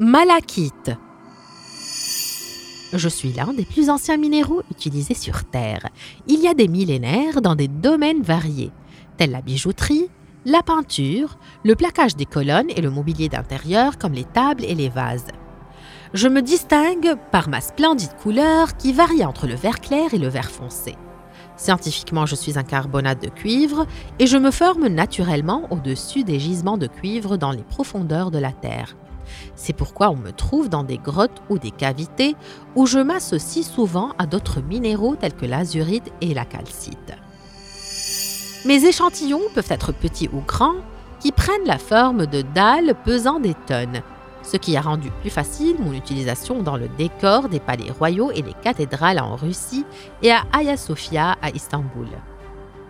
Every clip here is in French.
Malachite. Je suis l'un des plus anciens minéraux utilisés sur Terre. Il y a des millénaires dans des domaines variés, tels la bijouterie, la peinture, le plaquage des colonnes et le mobilier d'intérieur comme les tables et les vases. Je me distingue par ma splendide couleur qui varie entre le vert clair et le vert foncé. Scientifiquement, je suis un carbonate de cuivre et je me forme naturellement au-dessus des gisements de cuivre dans les profondeurs de la Terre. C'est pourquoi on me trouve dans des grottes ou des cavités où je m'associe souvent à d'autres minéraux tels que l'azurite et la calcite. Mes échantillons peuvent être petits ou grands, qui prennent la forme de dalles pesant des tonnes, ce qui a rendu plus facile mon utilisation dans le décor des palais royaux et des cathédrales en Russie et à Hagia Sophia à Istanbul.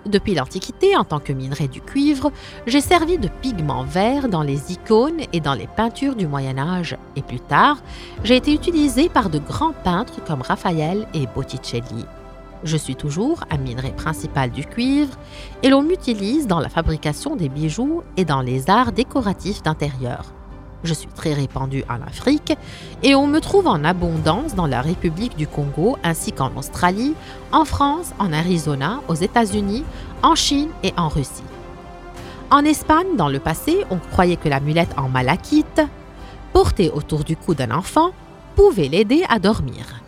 Depuis l'Antiquité, en tant que minerai du cuivre, j'ai servi de pigment vert dans les icônes et dans les peintures du Moyen Âge, et plus tard, j'ai été utilisé par de grands peintres comme Raphaël et Botticelli. Je suis toujours un minerai principal du cuivre et l'on m'utilise dans la fabrication des bijoux et dans les arts décoratifs d'intérieur. Je suis très répandu en Afrique et on me trouve en abondance dans la République du Congo ainsi qu'en Australie, en France, en Arizona, aux États-Unis, en Chine et en Russie. En Espagne, dans le passé, on croyait que l'amulette en malachite, portée autour du cou d'un enfant, pouvait l'aider à dormir.